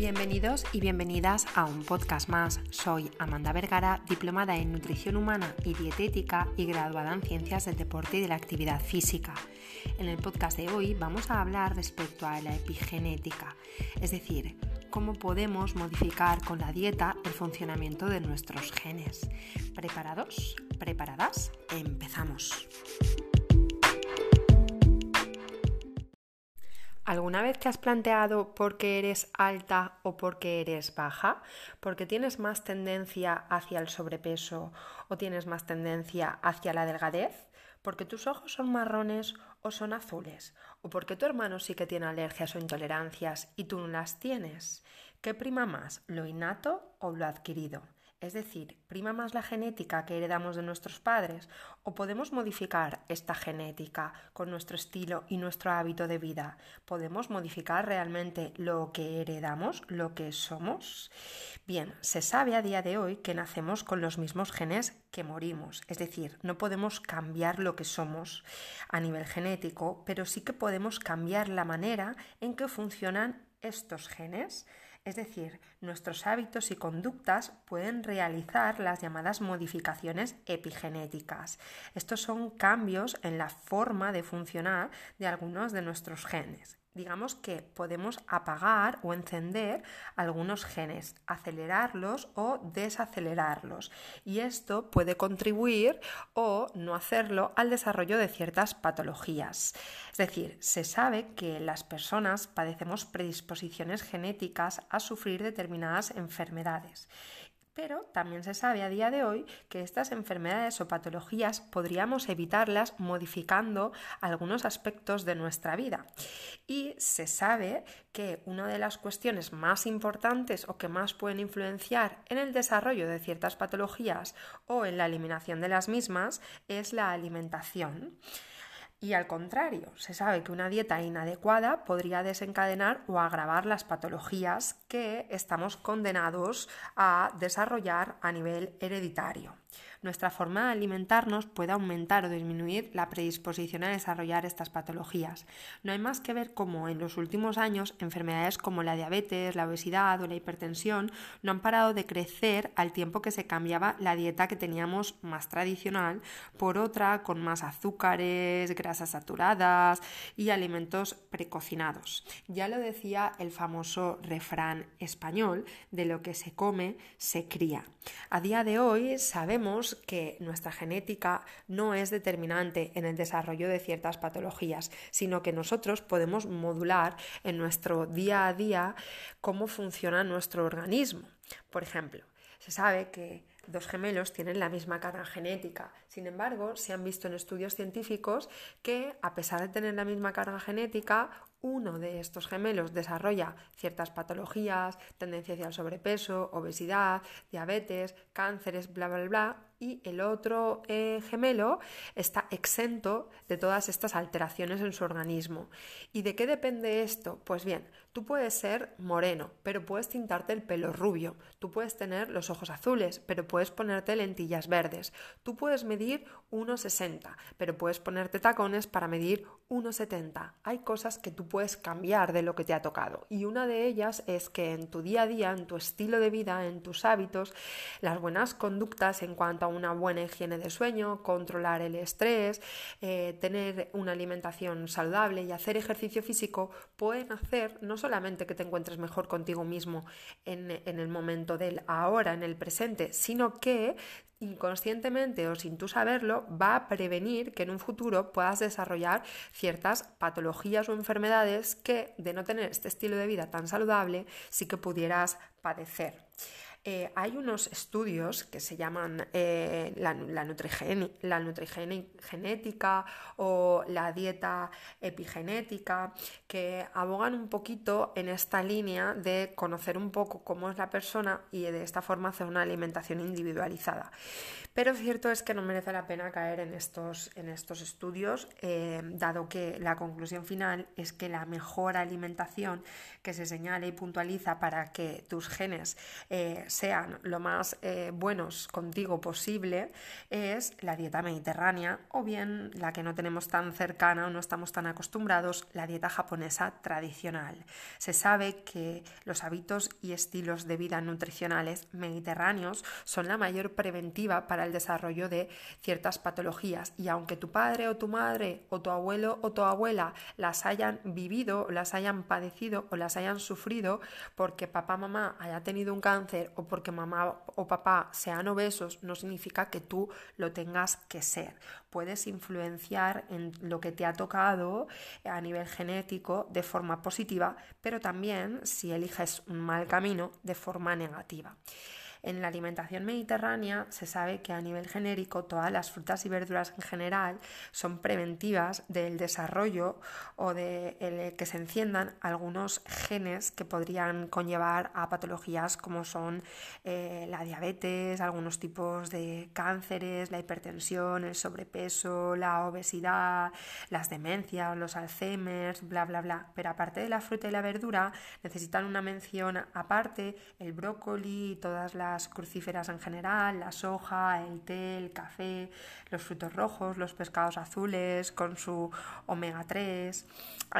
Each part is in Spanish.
Bienvenidos y bienvenidas a un podcast más. Soy Amanda Vergara, diplomada en nutrición humana y dietética y graduada en ciencias del deporte y de la actividad física. En el podcast de hoy vamos a hablar respecto a la epigenética, es decir, cómo podemos modificar con la dieta el funcionamiento de nuestros genes. ¿Preparados? ¿Preparadas? Empezamos. ¿Alguna vez te has planteado por qué eres alta o por qué eres baja? ¿Porque tienes más tendencia hacia el sobrepeso o tienes más tendencia hacia la delgadez? ¿Porque tus ojos son marrones o son azules? ¿O porque tu hermano sí que tiene alergias o intolerancias y tú no las tienes? ¿Qué prima más, lo innato o lo adquirido? Es decir, ¿prima más la genética que heredamos de nuestros padres o podemos modificar esta genética con nuestro estilo y nuestro hábito de vida? ¿Podemos modificar realmente lo que heredamos, lo que somos? Bien, se sabe a día de hoy que nacemos con los mismos genes que morimos, es decir, no podemos cambiar lo que somos a nivel genético, pero sí que podemos cambiar la manera en que funcionan estos genes. Es decir, nuestros hábitos y conductas pueden realizar las llamadas modificaciones epigenéticas. Estos son cambios en la forma de funcionar de algunos de nuestros genes digamos que podemos apagar o encender algunos genes, acelerarlos o desacelerarlos. Y esto puede contribuir o no hacerlo al desarrollo de ciertas patologías. Es decir, se sabe que las personas padecemos predisposiciones genéticas a sufrir determinadas enfermedades pero también se sabe a día de hoy que estas enfermedades o patologías podríamos evitarlas modificando algunos aspectos de nuestra vida. Y se sabe que una de las cuestiones más importantes o que más pueden influenciar en el desarrollo de ciertas patologías o en la eliminación de las mismas es la alimentación. Y al contrario, se sabe que una dieta inadecuada podría desencadenar o agravar las patologías que estamos condenados a desarrollar a nivel hereditario nuestra forma de alimentarnos puede aumentar o disminuir la predisposición a desarrollar estas patologías. No hay más que ver cómo en los últimos años enfermedades como la diabetes, la obesidad o la hipertensión no han parado de crecer al tiempo que se cambiaba la dieta que teníamos más tradicional por otra con más azúcares, grasas saturadas y alimentos precocinados. Ya lo decía el famoso refrán español de lo que se come se cría. A día de hoy sabemos que nuestra genética no es determinante en el desarrollo de ciertas patologías, sino que nosotros podemos modular en nuestro día a día cómo funciona nuestro organismo. Por ejemplo, se sabe que dos gemelos tienen la misma carga genética. Sin embargo, se han visto en estudios científicos que, a pesar de tener la misma carga genética, uno de estos gemelos desarrolla ciertas patologías, tendencia hacia el sobrepeso, obesidad, diabetes, cánceres, bla, bla, bla, y el otro eh, gemelo está exento de todas estas alteraciones en su organismo. ¿Y de qué depende esto? Pues bien, tú puedes ser moreno, pero puedes tintarte el pelo rubio, tú puedes tener los ojos azules, pero puedes ponerte lentillas verdes, tú puedes medir 1,60, pero puedes ponerte tacones para medir 1,70. Hay cosas que tú puedes cambiar de lo que te ha tocado y una de ellas es que en tu día a día, en tu estilo de vida, en tus hábitos, las buenas conductas en cuanto a una buena higiene de sueño, controlar el estrés, eh, tener una alimentación saludable y hacer ejercicio físico pueden hacer no solamente que te encuentres mejor contigo mismo en, en el momento del ahora, en el presente, sino que inconscientemente o sin tú saberlo, va a prevenir que en un futuro puedas desarrollar ciertas patologías o enfermedades que, de no tener este estilo de vida tan saludable, sí que pudieras padecer. Eh, hay unos estudios que se llaman eh, la, la, la nutrigenética o la dieta epigenética que abogan un poquito en esta línea de conocer un poco cómo es la persona y de esta forma hacer una alimentación individualizada. Pero cierto es que no merece la pena caer en estos, en estos estudios, eh, dado que la conclusión final es que la mejor alimentación que se señala y puntualiza para que tus genes sean lo más eh, buenos contigo posible es la dieta mediterránea o bien la que no tenemos tan cercana o no estamos tan acostumbrados, la dieta japonesa tradicional. Se sabe que los hábitos y estilos de vida nutricionales mediterráneos son la mayor preventiva para el desarrollo de ciertas patologías y aunque tu padre o tu madre o tu abuelo o tu abuela las hayan vivido, las hayan padecido o las hayan sufrido porque papá mamá haya tenido un cáncer o porque mamá o papá sean obesos, no significa que tú lo tengas que ser. Puedes influenciar en lo que te ha tocado a nivel genético de forma positiva, pero también si eliges un mal camino de forma negativa. En la alimentación mediterránea se sabe que a nivel genérico todas las frutas y verduras en general son preventivas del desarrollo o de que se enciendan algunos genes que podrían conllevar a patologías como son eh, la diabetes, algunos tipos de cánceres, la hipertensión, el sobrepeso, la obesidad, las demencias, los Alzheimer, bla, bla, bla. Pero aparte de la fruta y la verdura, necesitan una mención aparte el brócoli y todas las crucíferas en general, la soja, el té, el café, los frutos rojos, los pescados azules con su omega 3.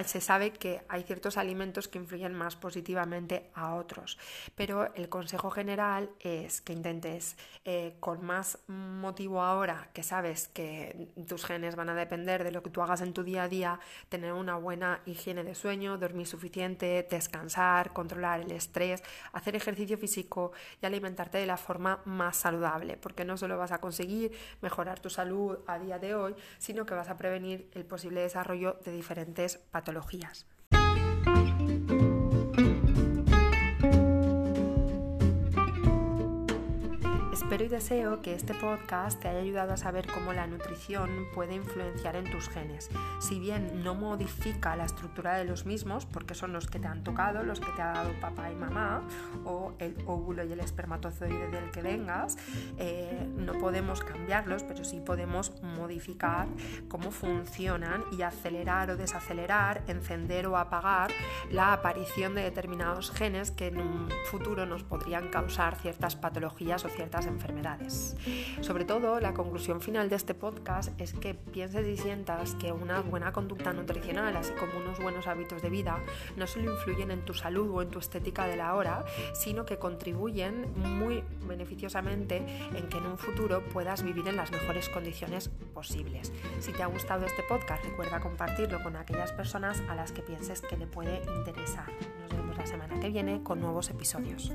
Se sabe que hay ciertos alimentos que influyen más positivamente a otros, pero el consejo general es que intentes eh, con más motivo ahora que sabes que tus genes van a depender de lo que tú hagas en tu día a día, tener una buena higiene de sueño, dormir suficiente, descansar, controlar el estrés, hacer ejercicio físico y alimentar de la forma más saludable, porque no solo vas a conseguir mejorar tu salud a día de hoy, sino que vas a prevenir el posible desarrollo de diferentes patologías. Espero y deseo que este podcast te haya ayudado a saber cómo la nutrición puede influenciar en tus genes. Si bien no modifica la estructura de los mismos, porque son los que te han tocado, los que te ha dado papá y mamá, o el óvulo y el espermatozoide del que vengas, eh, no podemos cambiarlos, pero sí podemos modificar cómo funcionan y acelerar o desacelerar, encender o apagar la aparición de determinados genes que en un futuro nos podrían causar ciertas patologías o ciertas enfermedades enfermedades. Sobre todo, la conclusión final de este podcast es que pienses y sientas que una buena conducta nutricional, así como unos buenos hábitos de vida, no solo influyen en tu salud o en tu estética de la hora, sino que contribuyen muy beneficiosamente en que en un futuro puedas vivir en las mejores condiciones posibles. Si te ha gustado este podcast, recuerda compartirlo con aquellas personas a las que pienses que le puede interesar. Nos vemos la semana que viene con nuevos episodios.